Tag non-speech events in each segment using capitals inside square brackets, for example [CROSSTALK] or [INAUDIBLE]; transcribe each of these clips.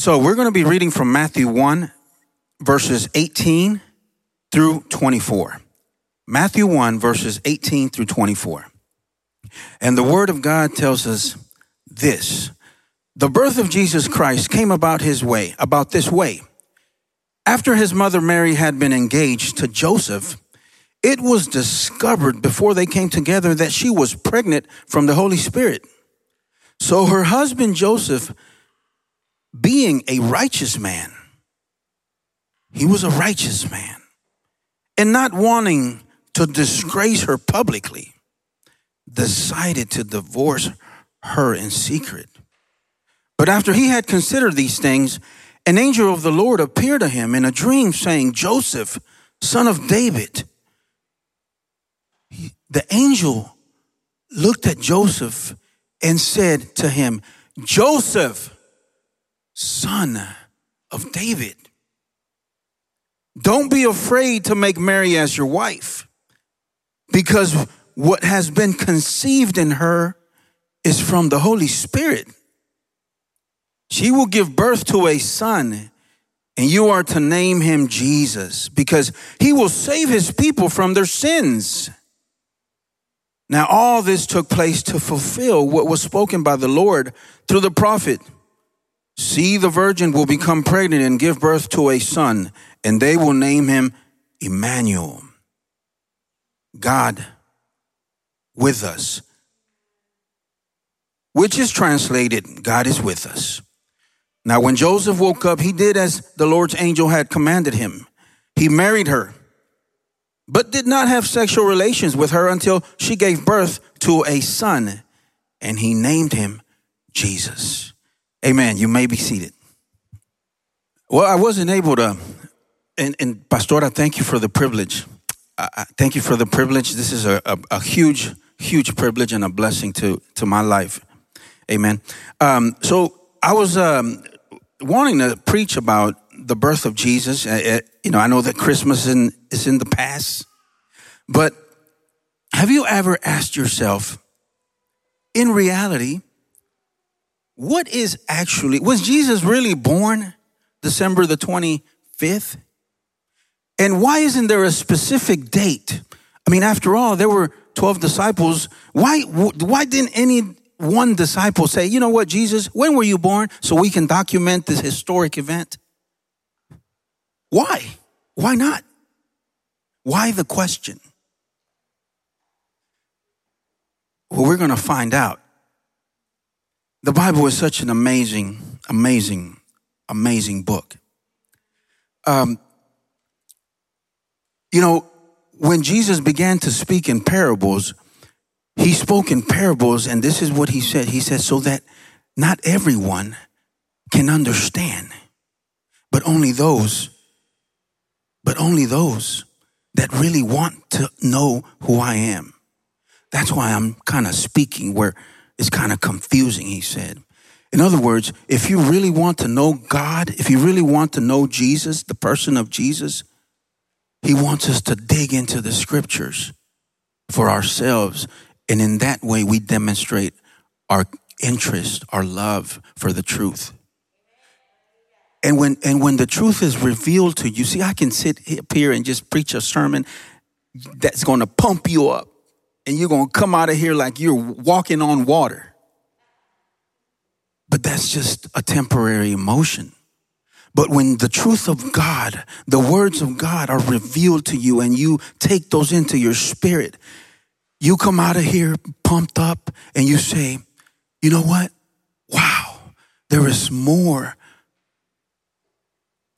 So we're going to be reading from Matthew 1, verses 18 through 24. Matthew 1, verses 18 through 24. And the Word of God tells us this The birth of Jesus Christ came about his way, about this way. After his mother Mary had been engaged to Joseph, it was discovered before they came together that she was pregnant from the Holy Spirit. So her husband Joseph, being a righteous man, he was a righteous man, and not wanting to disgrace her publicly, decided to divorce her in secret. But after he had considered these things, an angel of the Lord appeared to him in a dream, saying, Joseph, son of David. The angel looked at Joseph and said to him, Joseph, son of David, don't be afraid to make Mary as your wife, because what has been conceived in her is from the Holy Spirit. She will give birth to a son, and you are to name him Jesus, because he will save his people from their sins. Now, all this took place to fulfill what was spoken by the Lord through the prophet. See, the virgin will become pregnant and give birth to a son, and they will name him Emmanuel. God with us, which is translated, God is with us. Now, when Joseph woke up, he did as the Lord's angel had commanded him. He married her but did not have sexual relations with her until she gave birth to a son, and he named him Jesus. Amen. You may be seated. Well, I wasn't able to, and, and Pastora, thank you for the privilege. Uh, thank you for the privilege. This is a, a, a, huge, huge privilege and a blessing to, to my life. Amen. Um, so I was um, wanting to preach about the birth of Jesus. You know, I know that Christmas in, is in the past, but have you ever asked yourself, in reality, what is actually, was Jesus really born December the 25th? And why isn't there a specific date? I mean, after all, there were 12 disciples. Why, why didn't any one disciple say, you know what, Jesus, when were you born? So we can document this historic event. Why? Why not? Why the question? Well, we're going to find out. The Bible is such an amazing, amazing, amazing book. Um, you know, when Jesus began to speak in parables, he spoke in parables, and this is what he said. He said, so that not everyone can understand, but only those but only those that really want to know who I am. That's why I'm kind of speaking where it's kind of confusing, he said. In other words, if you really want to know God, if you really want to know Jesus, the person of Jesus, he wants us to dig into the scriptures for ourselves. And in that way, we demonstrate our interest, our love for the truth. And when and when the truth is revealed to you, see, I can sit up here and just preach a sermon that's going to pump you up, and you're going to come out of here like you're walking on water. But that's just a temporary emotion. But when the truth of God, the words of God are revealed to you and you take those into your spirit, you come out of here pumped up and you say, you know what? Wow, there is more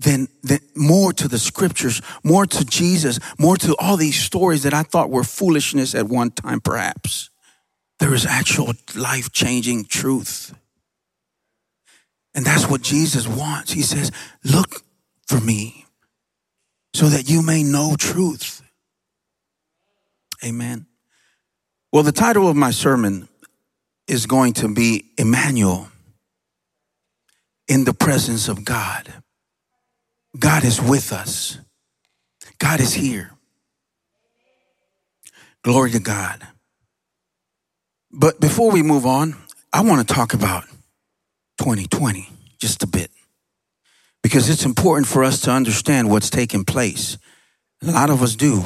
than, than more to the scriptures, more to Jesus, more to all these stories that I thought were foolishness at one time, perhaps. There is actual life changing truth. And that's what Jesus wants. He says, Look for me so that you may know truth. Amen. Well, the title of my sermon is going to be Emmanuel in the presence of God. God is with us. God is here. Glory to God. But before we move on, I want to talk about 2020 just a bit. because it's important for us to understand what's taking place. A lot of us do.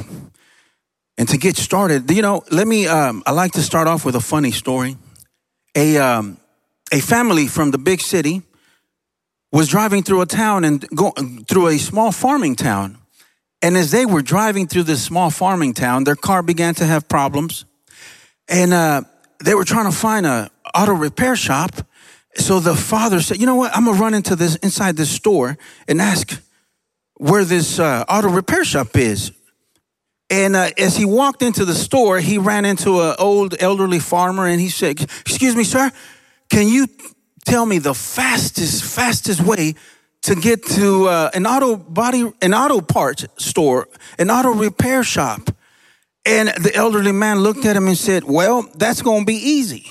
And to get started, you know, let me, um, I like to start off with a funny story. A, um, a family from the big city was driving through a town and going through a small farming town. And as they were driving through this small farming town, their car began to have problems. And uh, they were trying to find a auto repair shop. So the father said, "You know what? I'm gonna run into this inside this store and ask where this uh, auto repair shop is." And uh, as he walked into the store, he ran into an old elderly farmer and he said, Excuse me, sir, can you tell me the fastest, fastest way to get to uh, an auto body, an auto parts store, an auto repair shop? And the elderly man looked at him and said, Well, that's going to be easy.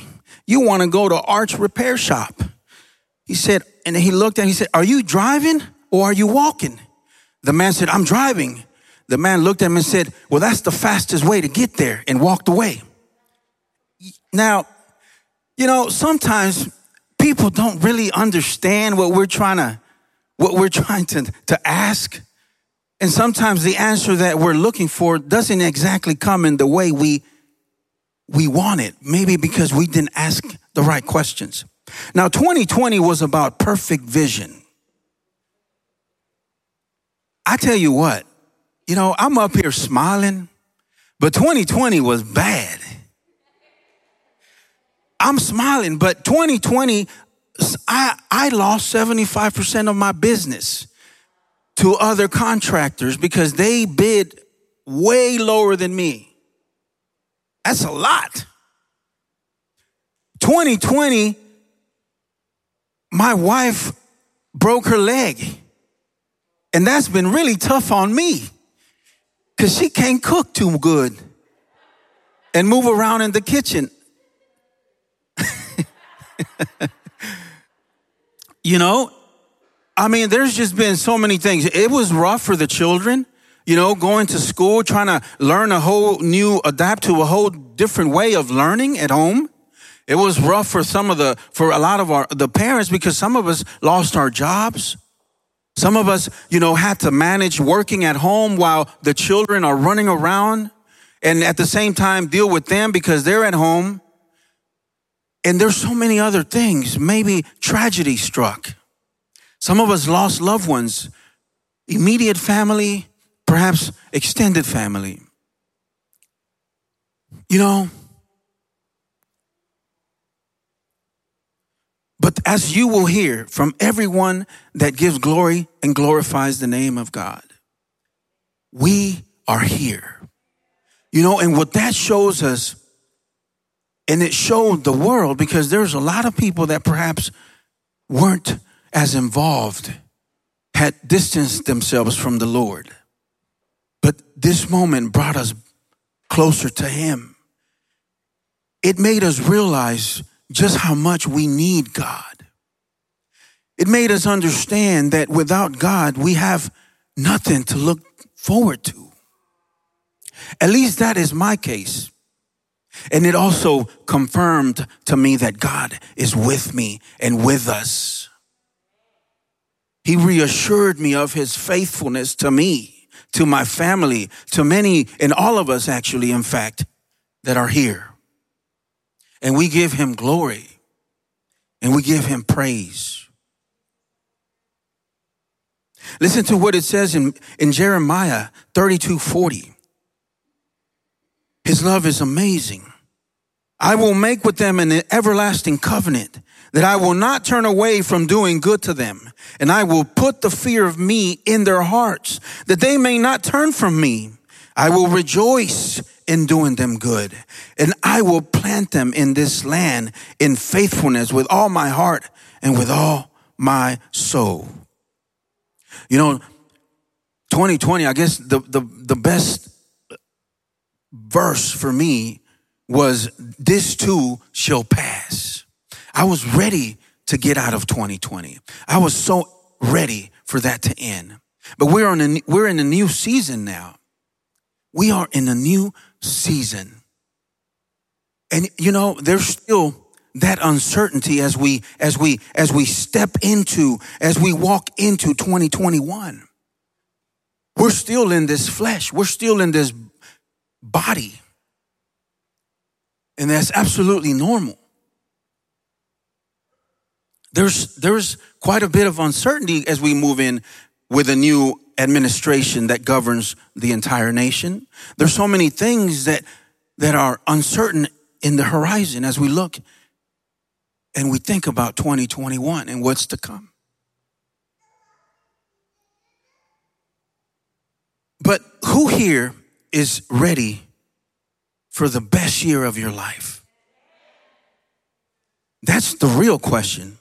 You want to go to Arch Repair Shop. He said, and he looked at him, he said, Are you driving or are you walking? The man said, I'm driving. The man looked at him and said, Well, that's the fastest way to get there, and walked away. Now, you know, sometimes people don't really understand what we're trying to what we're trying to, to ask. And sometimes the answer that we're looking for doesn't exactly come in the way we we want it. Maybe because we didn't ask the right questions. Now, 2020 was about perfect vision. I tell you what, you know, I'm up here smiling, but 2020 was bad. I'm smiling, but 2020, I, I lost 75% of my business to other contractors because they bid way lower than me. That's a lot. 2020, my wife broke her leg. And that's been really tough on me because she can't cook too good and move around in the kitchen. [LAUGHS] you know, I mean, there's just been so many things. It was rough for the children, you know, going to school, trying to learn a whole new, adapt to a whole different way of learning at home. It was rough for some of the, for a lot of our, the parents because some of us lost our jobs. Some of us, you know, had to manage working at home while the children are running around and at the same time deal with them because they're at home. And there's so many other things. Maybe tragedy struck. Some of us lost loved ones, immediate family, perhaps extended family. You know, But as you will hear from everyone that gives glory and glorifies the name of God, we are here. You know, and what that shows us, and it showed the world because there's a lot of people that perhaps weren't as involved, had distanced themselves from the Lord. But this moment brought us closer to Him. It made us realize just how much we need God. It made us understand that without God, we have nothing to look forward to. At least that is my case. And it also confirmed to me that God is with me and with us. He reassured me of his faithfulness to me, to my family, to many, and all of us actually, in fact, that are here and we give him glory and we give him praise. Listen to what it says in, in Jeremiah 32 40. His love is amazing. I will make with them an everlasting covenant that I will not turn away from doing good to them. And I will put the fear of me in their hearts that they may not turn from me. I will rejoice in doing them good. And I will plant them in this land in faithfulness with all my heart and with all my soul. You know, 2020, I guess the, the, the best verse for me was this too shall pass. I was ready to get out of 2020. I was so ready for that to end. But we're on a, we're in a new season now. We are in a new season. And you know, there's still that uncertainty as we as we as we step into as we walk into 2021 we're still in this flesh we're still in this body. And that's absolutely normal. There's there's quite a bit of uncertainty as we move in with a new administration that governs the entire nation. There's so many things that that are uncertain in the horizon as we look and we think about 2021 and what's to come. But who here is ready for the best year of your life? That's the real question.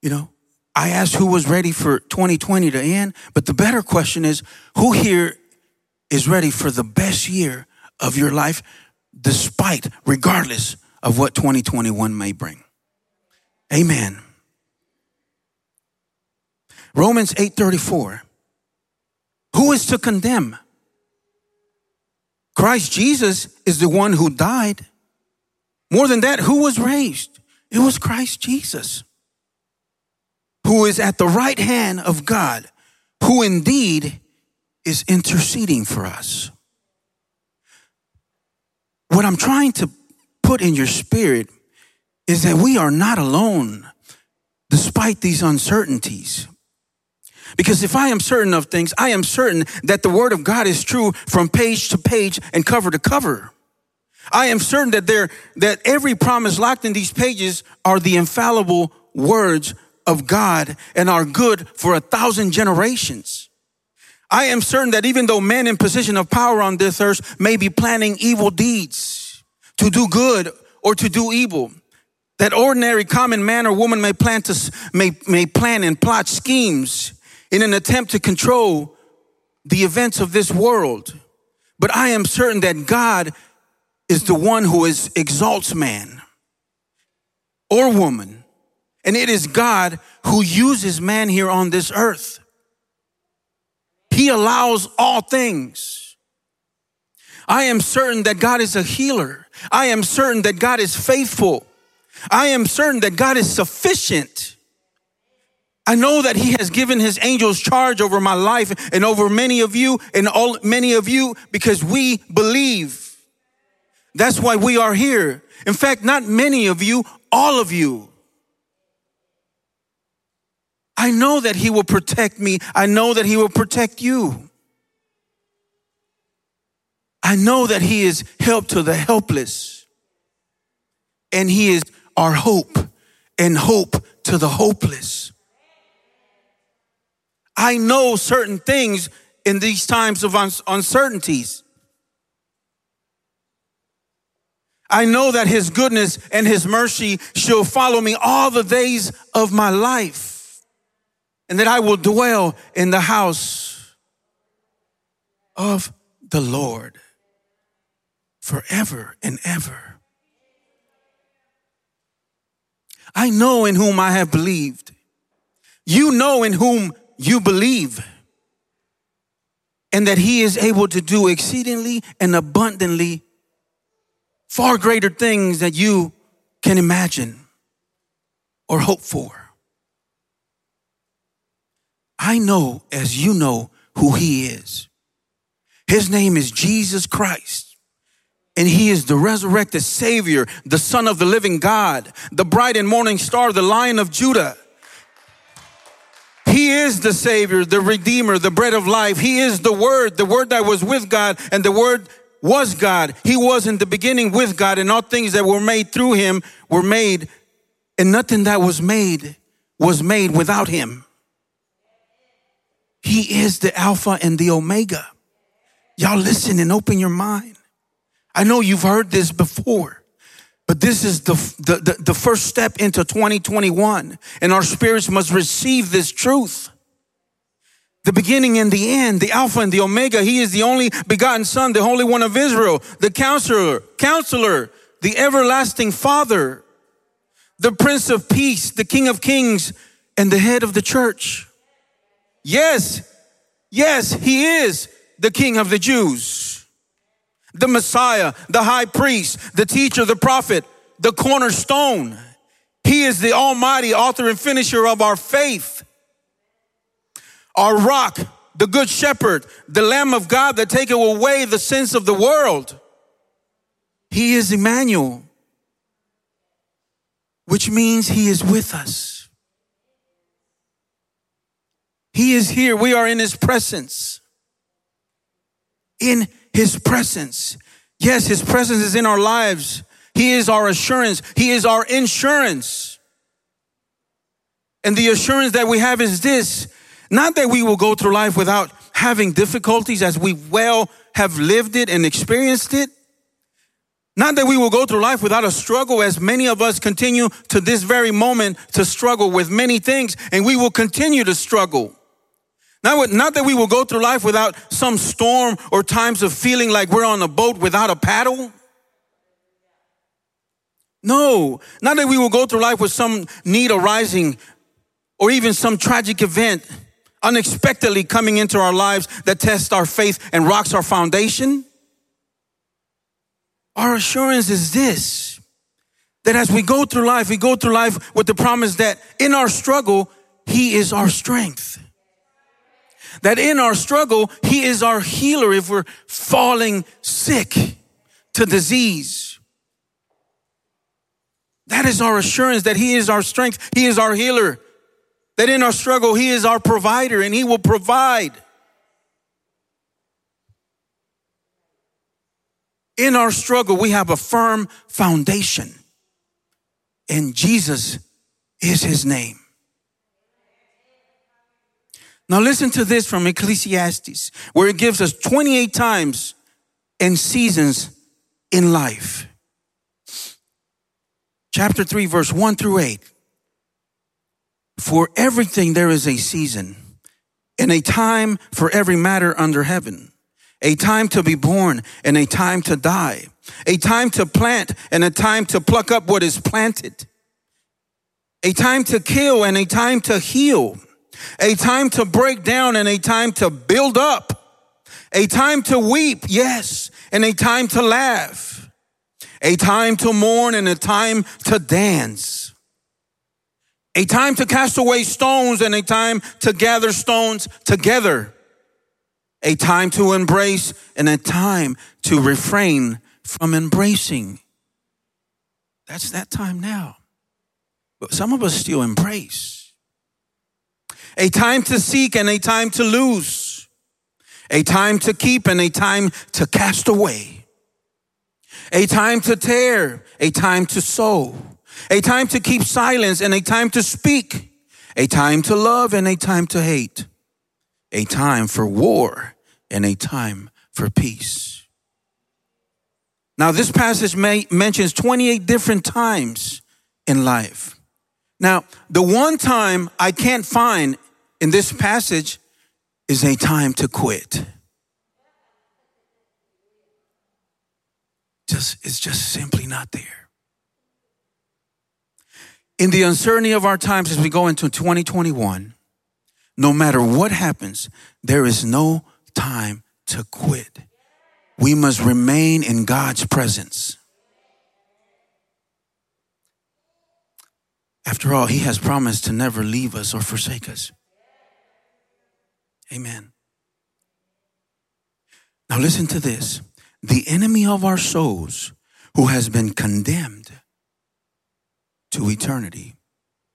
You know, I asked who was ready for 2020 to end, but the better question is who here is ready for the best year of your life, despite, regardless of what 2021 may bring. Amen. Romans 8:34. Who is to condemn? Christ Jesus is the one who died. More than that, who was raised? It was Christ Jesus, who is at the right hand of God, who indeed is interceding for us. What I'm trying to put in your spirit is that we are not alone despite these uncertainties. Because if I am certain of things, I am certain that the word of God is true from page to page and cover to cover. I am certain that there, that every promise locked in these pages are the infallible words of God and are good for a thousand generations. I am certain that even though men in position of power on this earth may be planning evil deeds to do good or to do evil, that ordinary common man or woman may plan to, may, may plan and plot schemes in an attempt to control the events of this world. But I am certain that God is the one who is, exalts man or woman. And it is God who uses man here on this earth. He allows all things. I am certain that God is a healer. I am certain that God is faithful. I am certain that God is sufficient. I know that he has given his angels charge over my life and over many of you and all many of you because we believe. That's why we are here. In fact, not many of you, all of you. I know that He will protect me. I know that He will protect you. I know that He is help to the helpless. And He is our hope and hope to the hopeless. I know certain things in these times of uncertainties. I know that His goodness and His mercy shall follow me all the days of my life and that I will dwell in the house of the Lord forever and ever. I know in whom I have believed. You know in whom you believe. And that he is able to do exceedingly and abundantly far greater things that you can imagine or hope for. I know as you know who he is. His name is Jesus Christ. And he is the resurrected Savior, the Son of the living God, the bright and morning star, the Lion of Judah. He is the Savior, the Redeemer, the bread of life. He is the Word, the Word that was with God, and the Word was God. He was in the beginning with God, and all things that were made through Him were made, and nothing that was made was made without Him. He is the Alpha and the Omega. Y'all listen and open your mind. I know you've heard this before, but this is the, the, the, first step into 2021, and our spirits must receive this truth. The beginning and the end, the Alpha and the Omega. He is the only begotten Son, the Holy One of Israel, the Counselor, Counselor, the Everlasting Father, the Prince of Peace, the King of Kings, and the head of the church. Yes, yes, he is the king of the Jews, the Messiah, the high priest, the teacher, the prophet, the cornerstone. He is the almighty author and finisher of our faith. Our rock, the good shepherd, the lamb of God that taketh away the sins of the world. He is Emmanuel, which means he is with us. He is here. We are in his presence. In his presence. Yes, his presence is in our lives. He is our assurance. He is our insurance. And the assurance that we have is this not that we will go through life without having difficulties as we well have lived it and experienced it. Not that we will go through life without a struggle as many of us continue to this very moment to struggle with many things and we will continue to struggle. Not, not that we will go through life without some storm or times of feeling like we're on a boat without a paddle. No, not that we will go through life with some need arising or even some tragic event unexpectedly coming into our lives that tests our faith and rocks our foundation. Our assurance is this that as we go through life, we go through life with the promise that in our struggle, He is our strength. That in our struggle, He is our healer if we're falling sick to disease. That is our assurance that He is our strength, He is our healer. That in our struggle, He is our provider and He will provide. In our struggle, we have a firm foundation, and Jesus is His name. Now, listen to this from Ecclesiastes, where it gives us 28 times and seasons in life. Chapter 3, verse 1 through 8. For everything there is a season and a time for every matter under heaven, a time to be born and a time to die, a time to plant and a time to pluck up what is planted, a time to kill and a time to heal, a time to break down and a time to build up, a time to weep, yes, and a time to laugh, a time to mourn and a time to dance a time to cast away stones and a time to gather stones together, a time to embrace and a time to refrain from embracing. That's that time now. But some of us still embrace. A time to seek and a time to lose. A time to keep and a time to cast away. A time to tear, a time to sow a time to keep silence and a time to speak, a time to love and a time to hate, a time for war and a time for peace. Now, this passage may, mentions 28 different times in life. Now, the one time I can't find in this passage is a time to quit. Just, it's just simply not there in the uncertainty of our times as we go into 2021, no matter what happens, there is no time to quit. We must remain in God's presence. After all, He has promised to never leave us or forsake us. Amen. Now, listen to this the enemy of our souls, who has been condemned to eternity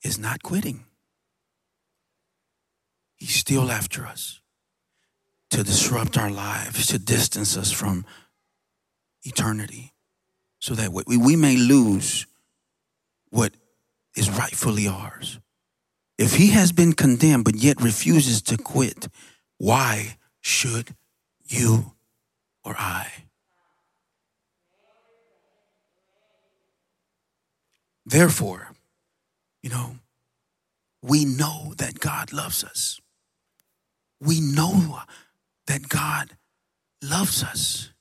is not quitting. He's still after us to disrupt our lives, to distance us from eternity, so that we, may lose what is rightfully ours. If he has been condemned but yet refuses to quit, why should you or I? Therefore, you know, we know that God loves us. We know that God loves us.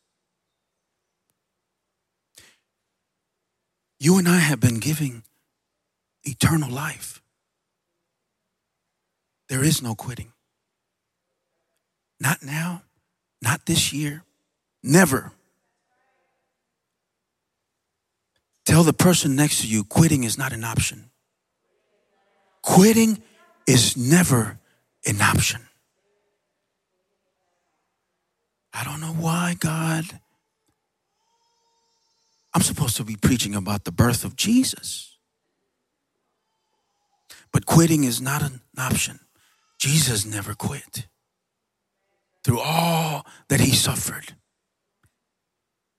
You and I have been giving eternal life. There is no quitting. Not now, not this year, never. Tell the person next to you quitting is not an option. Quitting is never an option. I don't know why, God. I'm supposed to be preaching about the birth of Jesus. But quitting is not an option. Jesus never quit. Through all that he suffered,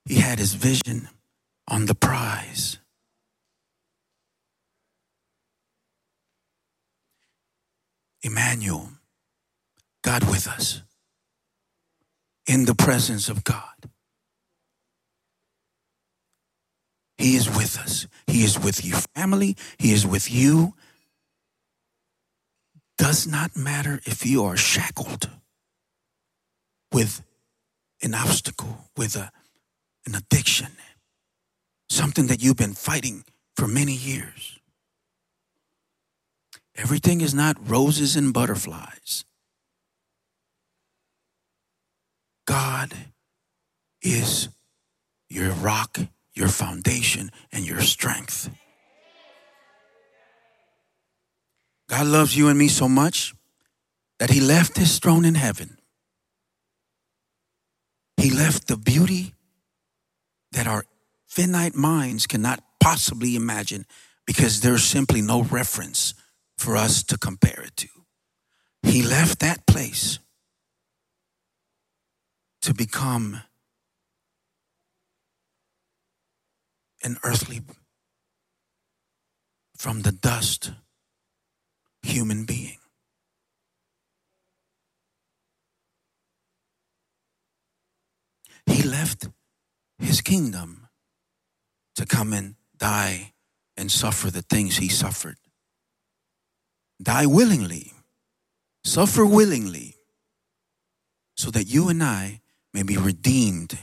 he had his vision on the prize. Emmanuel, God with us, in the presence of God. He is with us. He is with you, family. He is with you. Does not matter if you are shackled with an obstacle, with a, an addiction, something that you've been fighting for many years. Everything is not roses and butterflies. God is your rock, your foundation, and your strength. God loves you and me so much that He left His throne in heaven. He left the beauty that our finite minds cannot possibly imagine because there's simply no reference for us to compare it to. He left that place to become an earthly, from the dust, human being. He left his kingdom to come and die and suffer the things he suffered. Die willingly, suffer willingly, so that you and I may be redeemed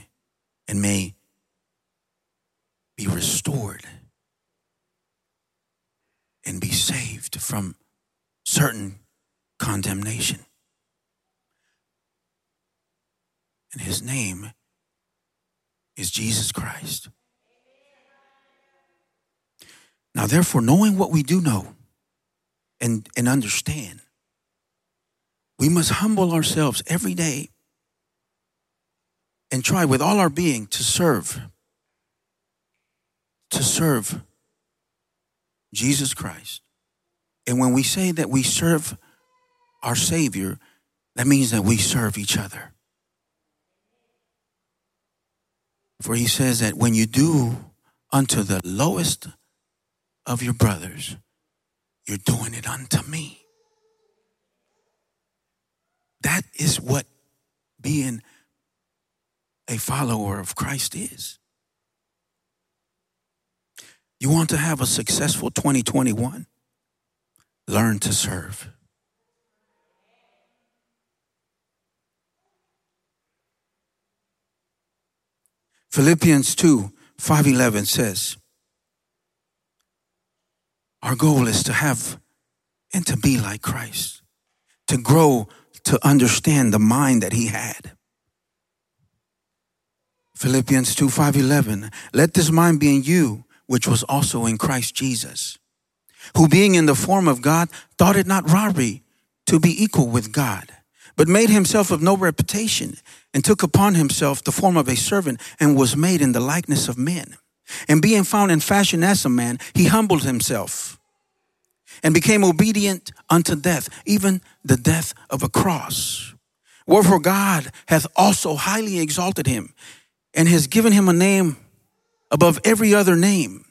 and may be restored and be saved from certain condemnation. And his name is Jesus Christ. Now, therefore, knowing what we do know and, and understand, we must humble ourselves every day and try with all our being to serve, to serve Jesus Christ. And when we say that we serve our Savior, that means that we serve each other. For he says that when you do unto the lowest of your brothers, you're doing it unto me. That is what being a follower of Christ is. You want to have a successful 2021? Learn to serve. Philippians 2 511 says, Our goal is to have and to be like Christ, to grow to understand the mind that he had. Philippians 2 511, let this mind be in you, which was also in Christ Jesus, who being in the form of God, thought it not robbery to be equal with God, but made himself of no reputation and took upon himself the form of a servant and was made in the likeness of men. And being found in fashion as a man, he humbled himself and became obedient unto death, even the death of a cross. Wherefore God hath also highly exalted him and has given him a name above every other name.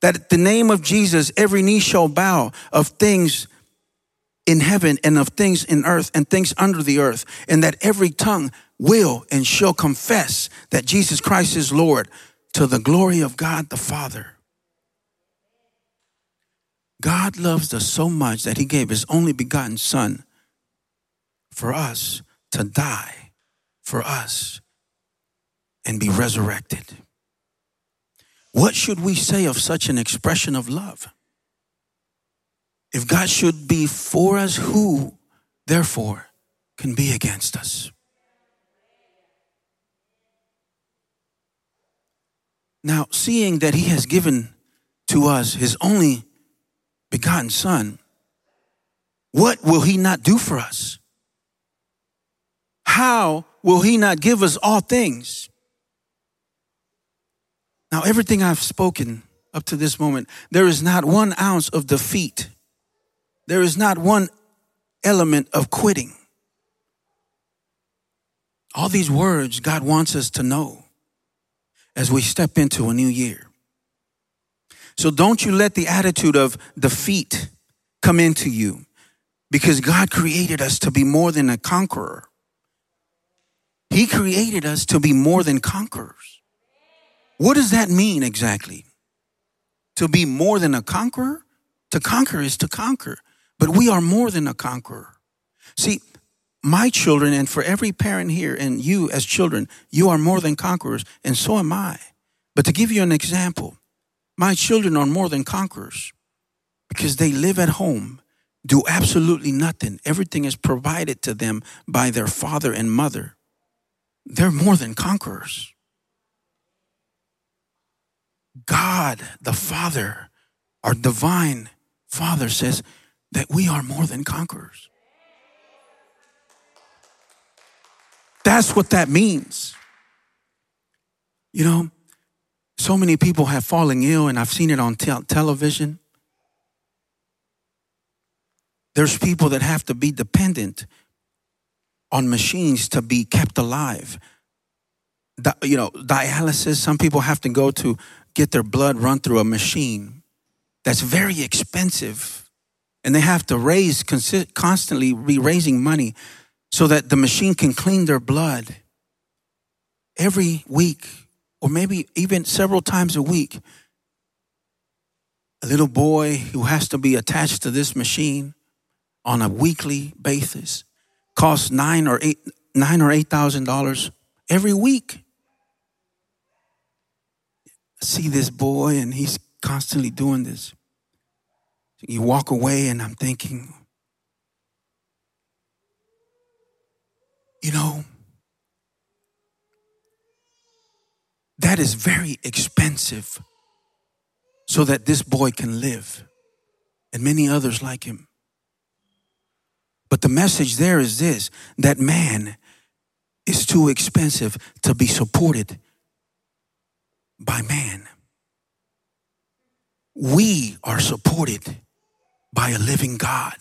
That at the name of Jesus, every knee shall bow of things in heaven and of things in earth and things under the earth, and that every tongue will and shall confess that Jesus Christ is Lord to the glory of God the Father. God loves us so much that he gave his only begotten Son for us to die for us and be resurrected. What should we say of such an expression of love? If God should be for us, who, therefore, can be against us? Now, seeing that he has given to us his only begotten son, what will he not do for us? How will he not give us all things? Now, everything I've spoken up to this moment, there is not one ounce of defeat. There is not one element of quitting. All these words God wants us to know as we step into a new year. So don't you let the attitude of defeat come into you because God created us to be more than a conqueror. He created us to be more than conquerors. What does that mean exactly? To be more than a conqueror? To conquer is to conquer, but we are more than a conqueror. See, my children, and for every parent here, and you as children, you are more than conquerors, and so am I. But to give you an example, my children are more than conquerors because they live at home, do absolutely nothing. Everything is provided to them by their father and mother. They're more than conquerors. God, the Father, our divine Father, says that we are more than conquerors. That's what that means. You know, so many people have fallen ill, and I've seen it on te- television. There's people that have to be dependent on machines to be kept alive. Di- you know, dialysis, some people have to go to get their blood run through a machine that's very expensive. And they have to raise, constantly be raising money so that the machine can clean their blood every week or maybe even several times a week. A little boy who has to be attached to this machine on a weekly basis costs nine or eight nine or eight thousand dollars every week. See this boy and he's constantly doing this. You walk away and I'm thinking, you know, That is very expensive so that this boy can live and many others like him. But the message there is this that man is too expensive to be supported by man. We are supported by a living God.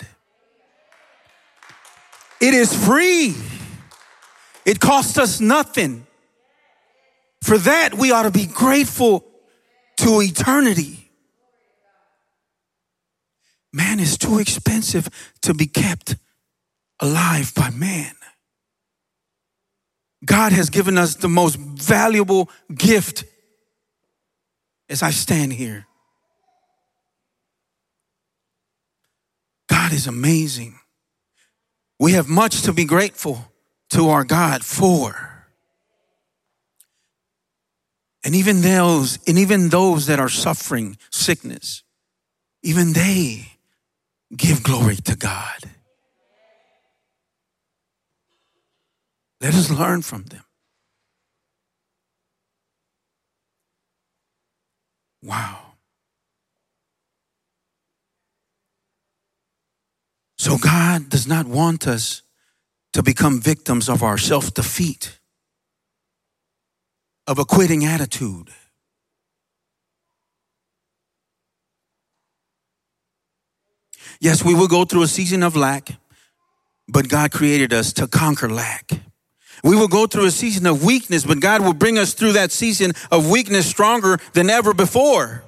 It is free. It costs us nothing. For that, we ought to be grateful to eternity. Man is too expensive to be kept alive by man. God has given us the most valuable gift as I stand here. God is amazing. We have much to be grateful to our God for. And even those, and even those that are suffering sickness, even they give glory to God. Let us learn from them. Wow. So God does not want us to become victims of our self defeat of a quitting attitude. Yes, we will go through a season of lack, but God created us to conquer lack. We will go through a season of weakness, but God will bring us through that season of weakness stronger than ever before.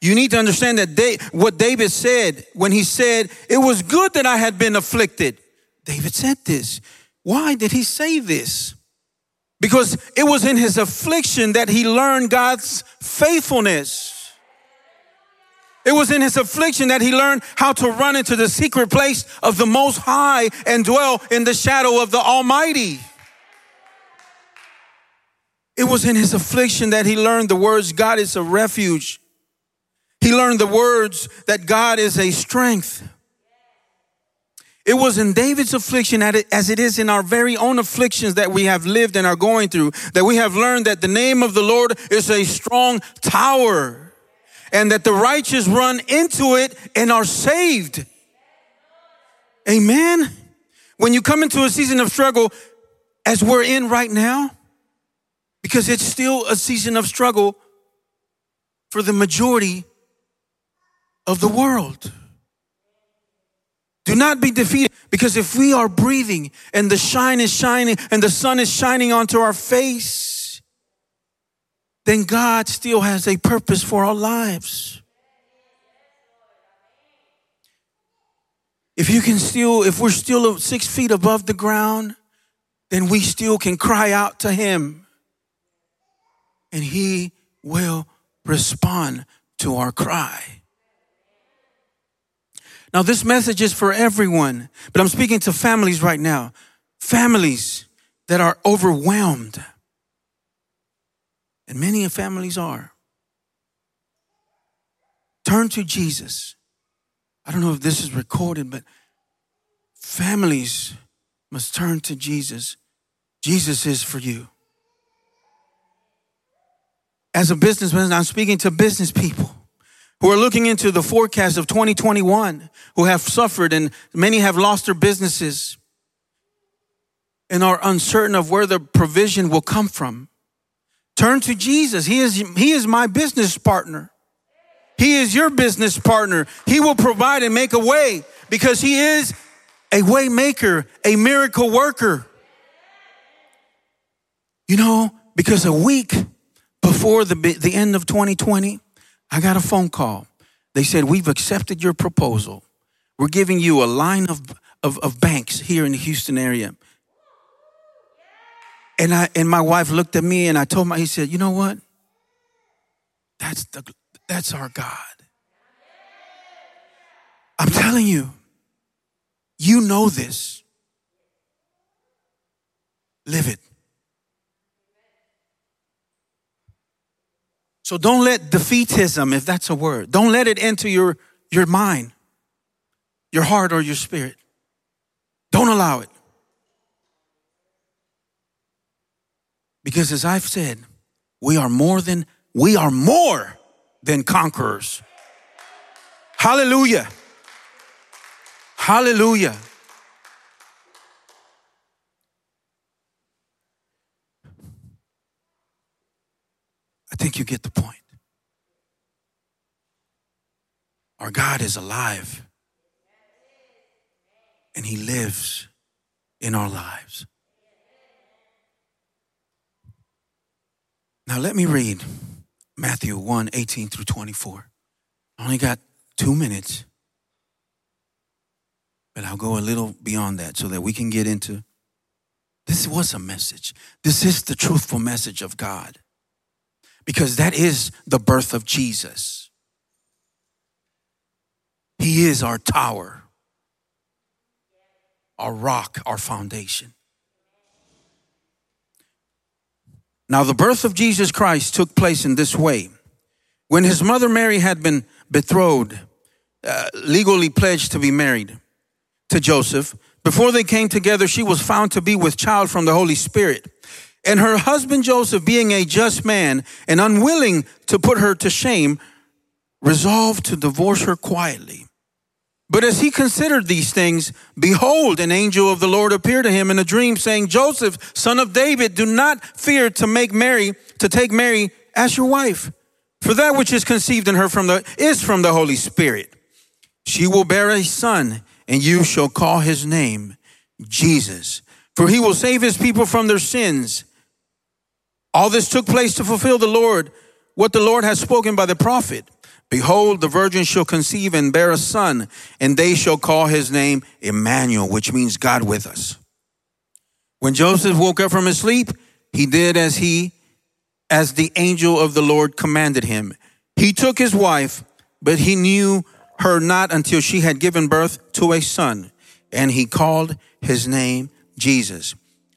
You need to understand that they, what David said when he said, It was good that I had been afflicted. David said this. Why did he say this? Because it was in his affliction that he learned God's faithfulness. It was in his affliction that he learned how to run into the secret place of the Most High and dwell in the shadow of the Almighty. It was in his affliction that he learned the words, God is a refuge. He learned the words that God is a strength. It was in David's affliction as it is in our very own afflictions that we have lived and are going through that we have learned that the name of the Lord is a strong tower and that the righteous run into it and are saved. Amen. When you come into a season of struggle, as we're in right now, because it's still a season of struggle for the majority of the world. Do not be defeated because if we are breathing and the shine is shining and the sun is shining onto our face, then God still has a purpose for our lives. If you can still, if we're still six feet above the ground, then we still can cry out to Him and He will respond to our cry. Now, this message is for everyone, but I'm speaking to families right now. Families that are overwhelmed. And many families are. Turn to Jesus. I don't know if this is recorded, but families must turn to Jesus. Jesus is for you. As a businessman, I'm speaking to business people who are looking into the forecast of 2021, who have suffered and many have lost their businesses and are uncertain of where the provision will come from. Turn to Jesus. He is, he is my business partner. He is your business partner. He will provide and make a way because he is a way maker, a miracle worker. You know, because a week before the, the end of 2020, I got a phone call. They said, We've accepted your proposal. We're giving you a line of, of, of banks here in the Houston area. And I and my wife looked at me and I told my he said, you know what? That's the that's our God. I'm telling you, you know this. Live it. So don't let defeatism, if that's a word, don't let it enter your, your mind, your heart, or your spirit. Don't allow it. Because as I've said, we are more than, we are more than conquerors. Hallelujah. Hallelujah. I think you get the point. Our God is alive and He lives in our lives. Now, let me read Matthew 1 18 through 24. I only got two minutes, but I'll go a little beyond that so that we can get into this was a message. This is the truthful message of God because that is the birth of Jesus. He is our tower, our rock, our foundation. Now, the birth of Jesus Christ took place in this way. When his mother Mary had been betrothed, uh, legally pledged to be married to Joseph, before they came together, she was found to be with child from the Holy Spirit. And her husband Joseph, being a just man and unwilling to put her to shame, resolved to divorce her quietly. But as he considered these things, behold, an angel of the Lord appeared to him in a dream, saying, Joseph, son of David, do not fear to make Mary, to take Mary as your wife. For that which is conceived in her from the, is from the Holy Spirit. She will bear a son, and you shall call his name Jesus. For he will save his people from their sins. All this took place to fulfill the Lord, what the Lord has spoken by the prophet. Behold, the virgin shall conceive and bear a son, and they shall call his name Emmanuel, which means God with us. When Joseph woke up from his sleep, he did as he, as the angel of the Lord commanded him. He took his wife, but he knew her not until she had given birth to a son, and he called his name Jesus.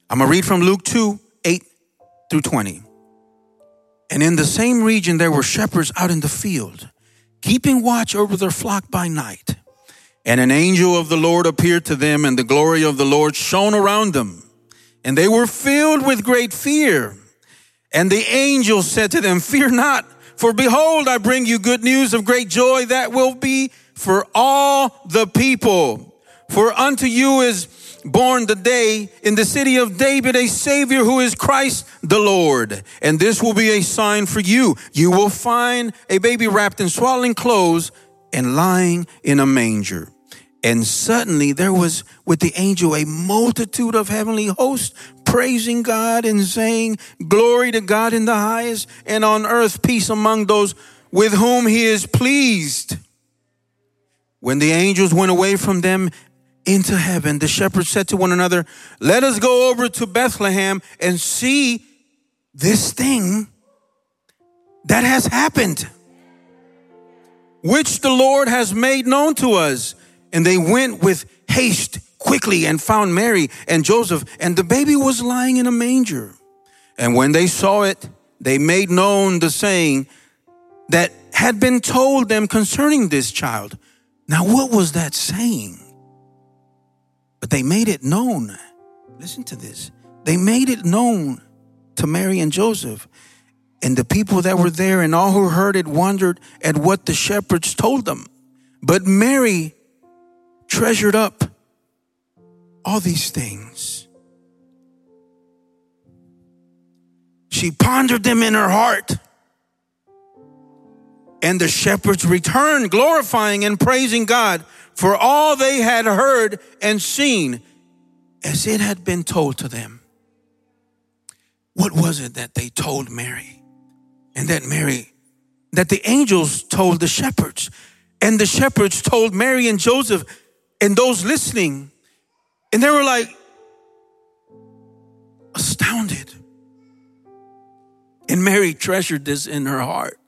I'm gonna read from Luke 2 8 through 20. And in the same region, there were shepherds out in the field keeping watch over their flock by night. And an angel of the Lord appeared to them, and the glory of the Lord shone around them. And they were filled with great fear. And the angel said to them, Fear not, for behold, I bring you good news of great joy that will be for all the people. For unto you is born the day in the city of David a Savior who is Christ the Lord. And this will be a sign for you. You will find a baby wrapped in swaddling clothes and lying in a manger. And suddenly there was with the angel a multitude of heavenly hosts praising God and saying, Glory to God in the highest, and on earth peace among those with whom he is pleased. When the angels went away from them into heaven, the shepherds said to one another, Let us go over to Bethlehem and see this thing that has happened, which the Lord has made known to us. And they went with haste quickly and found Mary and Joseph, and the baby was lying in a manger. And when they saw it, they made known the saying that had been told them concerning this child. Now, what was that saying? But they made it known. Listen to this. They made it known to Mary and Joseph. And the people that were there and all who heard it wondered at what the shepherds told them. But Mary treasured up all these things. She pondered them in her heart. And the shepherds returned, glorifying and praising God for all they had heard and seen as it had been told to them. What was it that they told Mary? And that Mary, that the angels told the shepherds, and the shepherds told Mary and Joseph and those listening. And they were like astounded. And Mary treasured this in her heart.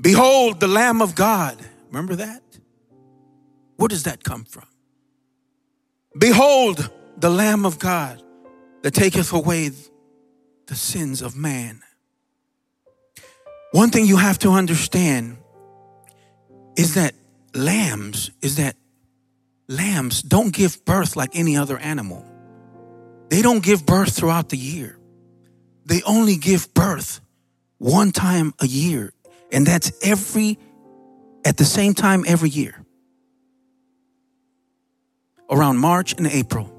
Behold the Lamb of God. Remember that? Where does that come from? Behold the Lamb of God that taketh away the sins of man. One thing you have to understand is that lambs, is that lambs don't give birth like any other animal. They don't give birth throughout the year. They only give birth one time a year and that's every, at the same time every year. Around March and April.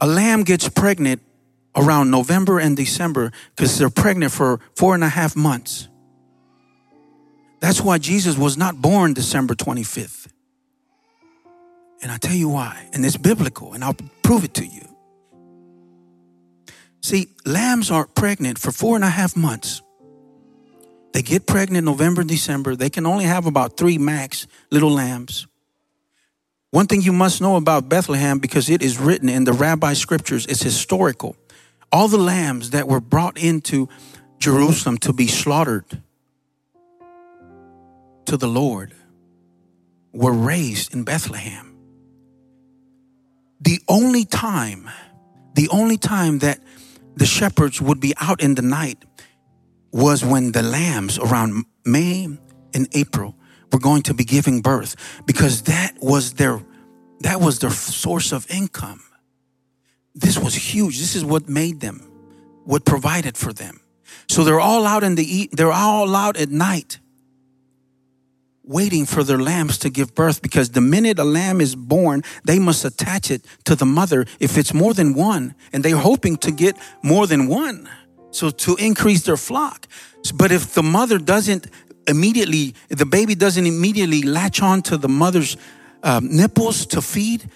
A lamb gets pregnant around November and December because they're pregnant for four and a half months. That's why Jesus was not born December 25th. And i tell you why. And it's biblical, and I'll prove it to you. See, lambs aren't pregnant for four and a half months. They get pregnant November, December. They can only have about three max little lambs. One thing you must know about Bethlehem, because it is written in the rabbi scriptures, it's historical. All the lambs that were brought into Jerusalem to be slaughtered to the Lord were raised in Bethlehem. The only time, the only time that the shepherds would be out in the night was when the lambs around May and April were going to be giving birth because that was their that was their source of income. This was huge. This is what made them, what provided for them. So they're all out in the they're all out at night waiting for their lambs to give birth because the minute a lamb is born, they must attach it to the mother if it's more than one and they're hoping to get more than one. So to increase their flock. But if the mother doesn't immediately, the baby doesn't immediately latch on to the mother's um, nipples to feed,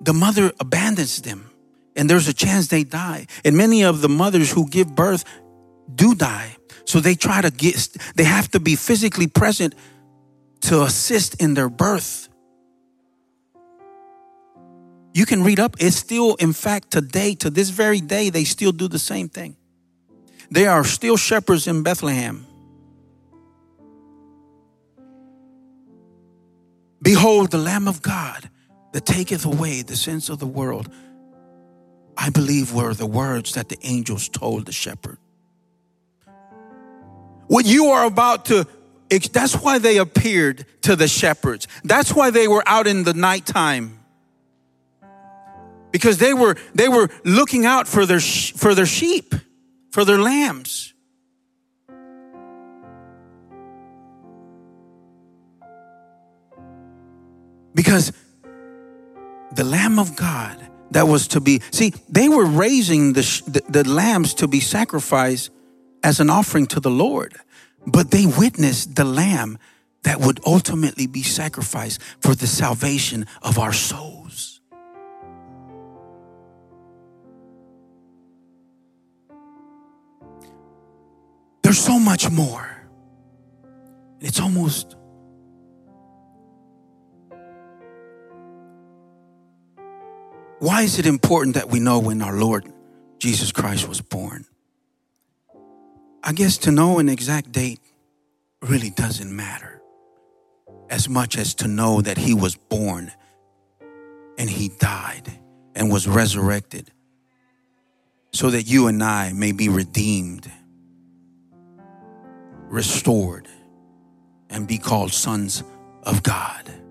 the mother abandons them. And there's a chance they die. And many of the mothers who give birth do die. So they try to get, they have to be physically present to assist in their birth. You can read up, it's still, in fact, today, to this very day, they still do the same thing. There are still shepherds in Bethlehem. Behold, the Lamb of God that taketh away the sins of the world. I believe were the words that the angels told the shepherd. what you are about to that's why they appeared to the shepherds. That's why they were out in the nighttime. Because they were they were looking out for their for their sheep, for their lambs. Because the lamb of God that was to be see they were raising the, the, the lambs to be sacrificed as an offering to the Lord but they witnessed the lamb that would ultimately be sacrificed for the salvation of our souls. There's so much more. It's almost Why is it important that we know when our Lord Jesus Christ was born? I guess to know an exact date really doesn't matter as much as to know that he was born and he died and was resurrected so that you and I may be redeemed, restored, and be called sons of God.